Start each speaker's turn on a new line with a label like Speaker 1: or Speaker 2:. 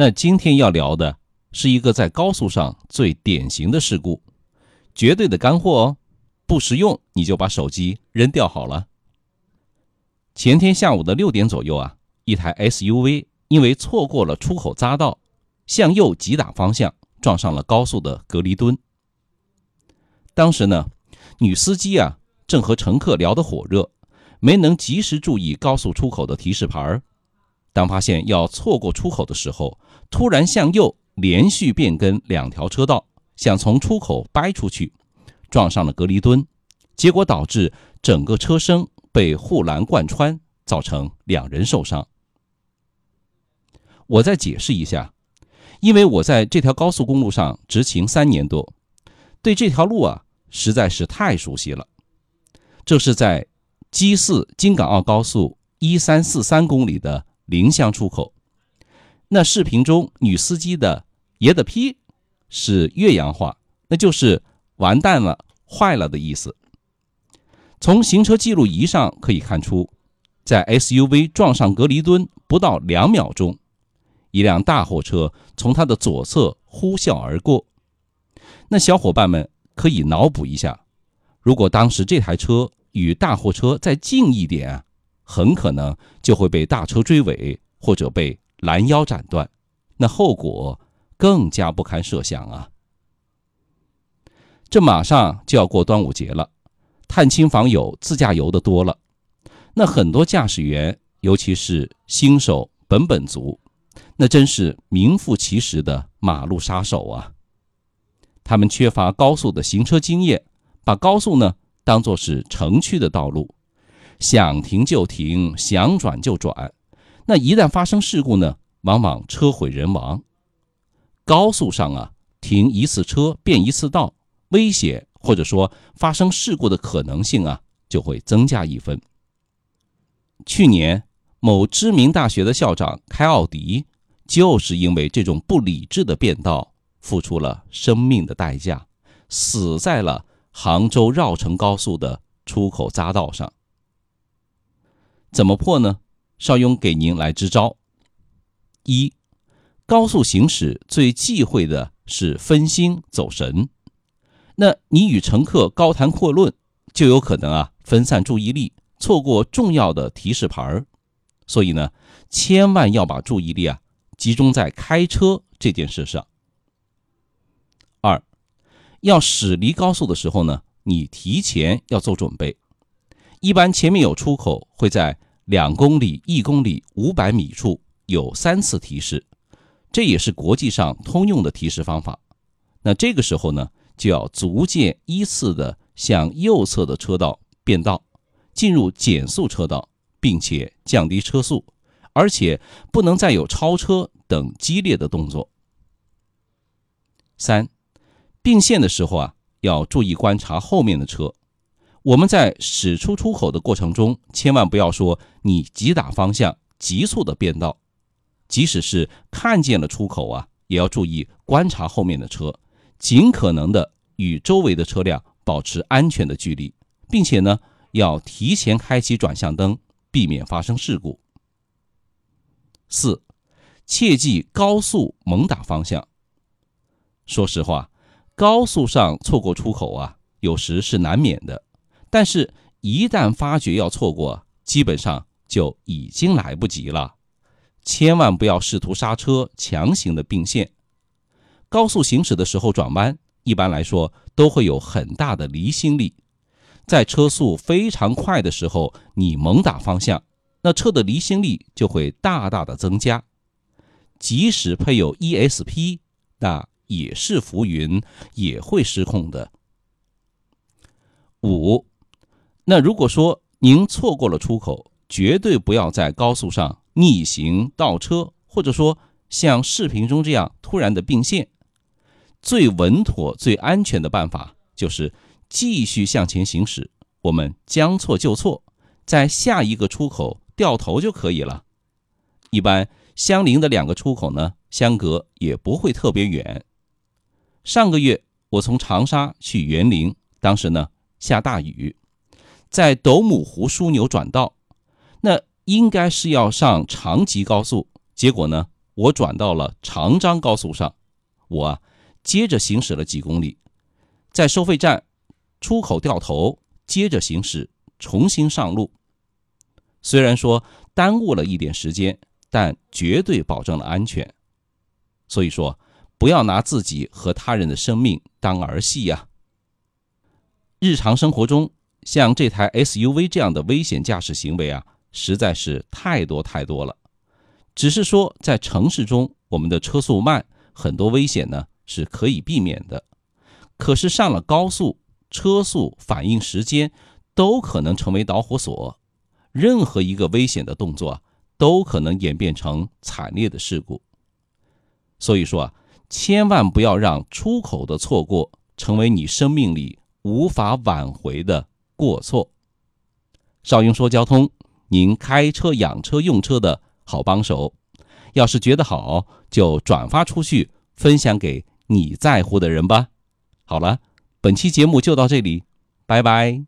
Speaker 1: 那今天要聊的是一个在高速上最典型的事故，绝对的干货哦，不实用你就把手机扔掉好了。前天下午的六点左右啊，一台 SUV 因为错过了出口匝道，向右急打方向，撞上了高速的隔离墩。当时呢，女司机啊正和乘客聊得火热，没能及时注意高速出口的提示牌儿。当发现要错过出口的时候，突然向右连续变更两条车道，想从出口掰出去，撞上了隔离墩，结果导致整个车身被护栏贯穿，造成两人受伤。我再解释一下，因为我在这条高速公路上执勤三年多，对这条路啊实在是太熟悉了。这是在 G 四京港澳高速一三四三公里的。临湘出口，那视频中女司机的“爷的批”是岳阳话，那就是“完蛋了，坏了”的意思。从行车记录仪上可以看出，在 SUV 撞上隔离墩不到两秒钟，一辆大货车从他的左侧呼啸而过。那小伙伴们可以脑补一下，如果当时这台车与大货车再近一点啊。很可能就会被大车追尾，或者被拦腰斩断，那后果更加不堪设想啊！这马上就要过端午节了，探亲访友、自驾游的多了，那很多驾驶员，尤其是新手本本族，那真是名副其实的马路杀手啊！他们缺乏高速的行车经验，把高速呢当作是城区的道路。想停就停，想转就转，那一旦发生事故呢，往往车毁人亡。高速上啊，停一次车变一次道，危险或者说发生事故的可能性啊，就会增加一分。去年，某知名大学的校长开奥迪，就是因为这种不理智的变道，付出了生命的代价，死在了杭州绕城高速的出口匝道上。怎么破呢？邵雍给您来支招。一，高速行驶最忌讳的是分心走神。那你与乘客高谈阔论，就有可能啊分散注意力，错过重要的提示牌儿。所以呢，千万要把注意力啊集中在开车这件事上。二，要驶离高速的时候呢，你提前要做准备。一般前面有出口，会在两公里、一公里、五百米处有三次提示，这也是国际上通用的提示方法。那这个时候呢，就要逐渐依次的向右侧的车道变道，进入减速车道，并且降低车速，而且不能再有超车等激烈的动作。三，并线的时候啊，要注意观察后面的车。我们在驶出出口的过程中，千万不要说你急打方向、急速的变道，即使是看见了出口啊，也要注意观察后面的车，尽可能的与周围的车辆保持安全的距离，并且呢，要提前开启转向灯，避免发生事故。四，切记高速猛打方向。说实话，高速上错过出口啊，有时是难免的。但是，一旦发觉要错过，基本上就已经来不及了。千万不要试图刹车，强行的并线。高速行驶的时候转弯，一般来说都会有很大的离心力。在车速非常快的时候，你猛打方向，那车的离心力就会大大的增加。即使配有 ESP，那也是浮云，也会失控的。五。那如果说您错过了出口，绝对不要在高速上逆行倒车，或者说像视频中这样突然的并线。最稳妥、最安全的办法就是继续向前行驶，我们将错就错，在下一个出口掉头就可以了。一般相邻的两个出口呢，相隔也不会特别远。上个月我从长沙去园林，当时呢下大雨。在斗母湖枢纽转道，那应该是要上长吉高速，结果呢我转到了长张高速上，我啊接着行驶了几公里，在收费站出口掉头，接着行驶，重新上路。虽然说耽误了一点时间，但绝对保证了安全。所以说，不要拿自己和他人的生命当儿戏呀。日常生活中，像这台 SUV 这样的危险驾驶行为啊，实在是太多太多了。只是说，在城市中，我们的车速慢，很多危险呢是可以避免的。可是上了高速，车速、反应时间都可能成为导火索，任何一个危险的动作都可能演变成惨烈的事故。所以说啊，千万不要让出口的错过成为你生命里。无法挽回的过错。邵英说交通，您开车养车用车的好帮手。要是觉得好，就转发出去，分享给你在乎的人吧。好了，本期节目就到这里，拜拜。